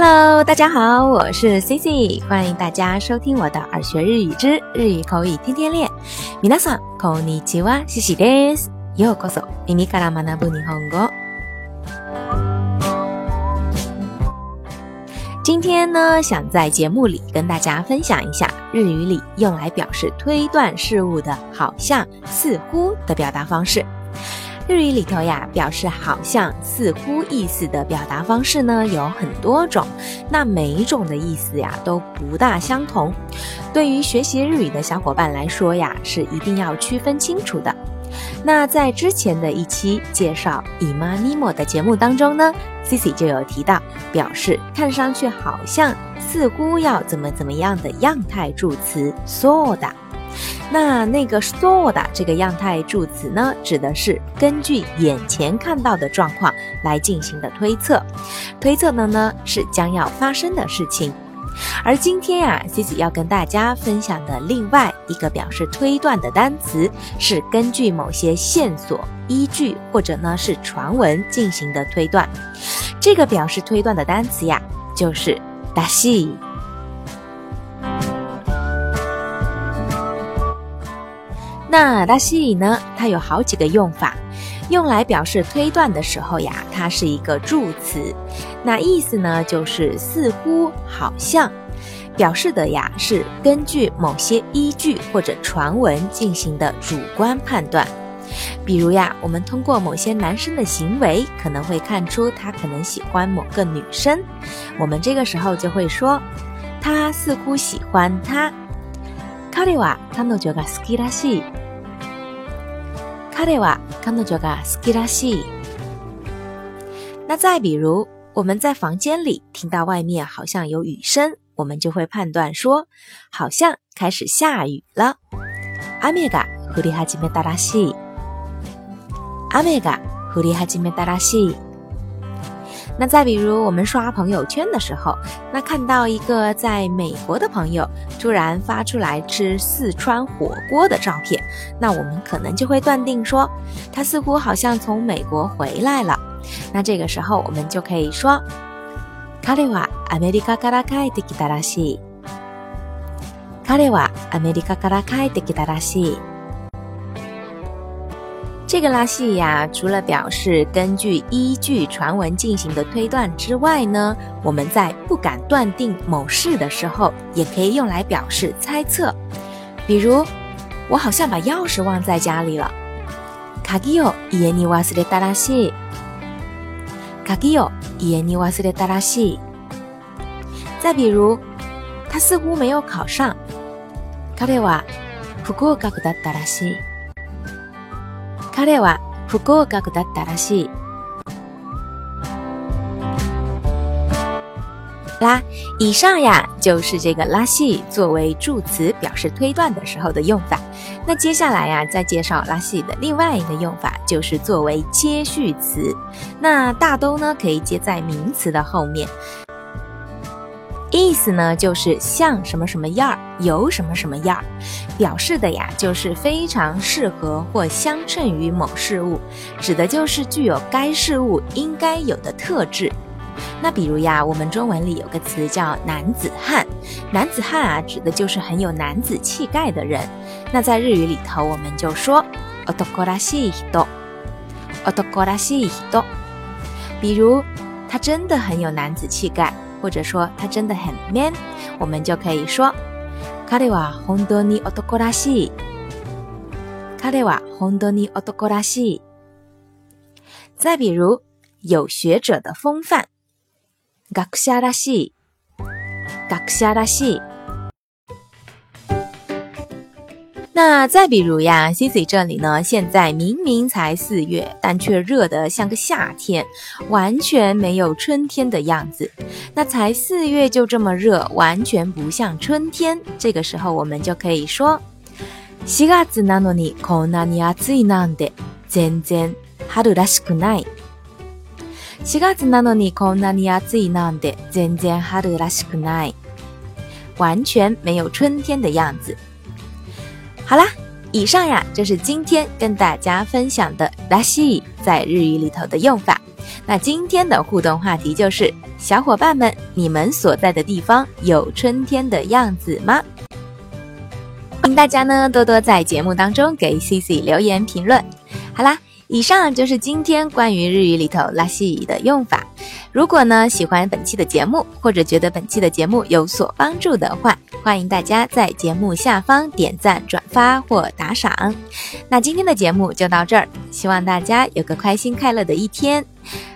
Hello，大家好，我是 Cici，欢迎大家收听我的耳学日语之日语口语天天练。皆さんこんにちは、Cici です。ようこそ耳から学ぶ日本語。今天呢，想在节目里跟大家分享一下日语里用来表示推断事物的好像、似乎的表达方式。 日语里头呀，表示好像、似乎意思的表达方式呢有很多种，那每一种的意思呀都不大相同。对于学习日语的小伙伴来说呀，是一定要区分清楚的。那在之前的一期介绍“以妈尼莫”的节目当中呢，Cici 就有提到，表示看上去好像、似乎要怎么怎么样的样态助词 “so” 的。那那个 “so” 的这个样态助词呢，指的是根据眼前看到的状况来进行的推测，推测的呢是将要发生的事情。而今天呀，Cici 要跟大家分享的另外一个表示推断的单词，是根据某些线索、依据或者呢是传闻进行的推断。这个表示推断的单词呀，就是“大西”。那“拉西”呢，它有好几个用法。用来表示推断的时候呀，它是一个助词，那意思呢就是似乎、好像，表示的呀是根据某些依据或者传闻进行的主观判断。比如呀，我们通过某些男生的行为，可能会看出他可能喜欢某个女生，我们这个时候就会说，他似乎喜欢她。彼は彼女が好きらしい。彼は彼女が好きらしい。那再比如，我们在房间里听到外面好像有雨声，我们就会判断说，好像开始下雨了。雨が降り始めたらしい。雨が降り始めたらしい。 那再比如，我们刷朋友圈的时候，那看到一个在美国的朋友突然发出来吃四川火锅的照片，那我们可能就会断定说，他似乎好像从美国回来了。那这个时候，我们就可以说，彼はアメリカから帰ってきたらしい。彼はアメリカから帰ってきたらしい。 这个拉西呀，除了表示根据依据传闻进行的推断之外呢，我们在不敢断定某事的时候，也可以用来表示猜测。比如，我好像把钥匙忘在家里了。鍵を家に忘れたらしい。鍵を家に忘れたらしい。再比如，他似乎没有考上。彼は不合格だったらしい。 彼は不合格だったらしい。啦，以上呀就是这个拉西作为助词表示推断的时候的用法。那接下来呀，再介绍拉西的另外一个用法，就是作为接续词。那大都呢可以接在名词的后面。 意思呢，就是像什么什么样儿，有什么什么样儿，表示的呀，就是非常适合或相称于某事物，指的就是具有该事物应该有的特质。那比如呀，我们中文里有个词叫男子汉，男子汉啊，指的就是很有男子气概的人。那在日语里头，我们就说男らしい人，男らしい人。比如他真的很有男子气概。 或者说他真的很 man，我们就可以说，彼は本当に男らしい。彼は本当に男らしい。再比如，有学者的风范，学者らしい。学者らしい。 那再比如呀，Cici 这里呢，现在明明才四月，但却热得像个夏天，完全没有春天的样子。那才四月就这么热，完全不像春天。这个时候我们就可以说：四月なのにこんなに暑いなんて全然春らしくない。四月なのにこんなに暑いなんて全然春らしくない。完全没有春天的样子。 好啦，以上呀就是今天跟大家分享的拉西在日语里头的用法。那今天的互动话题就是小伙伴们，你们所在的地方有春天的样子吗？欢迎大家呢多多在节目当中给 C C 留言评论。好啦，以上就是今天关于日语里头拉西语的用法。如果呢喜欢本期的节目，或者觉得本期的节目有所帮助的话，欢迎大家在节目下方点赞、转发或打赏。那今天的节目就到这儿，希望大家有个开心快乐的一天。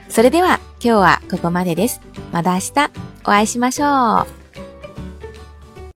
それでは今日はここまでです。また明日お会いしましょう。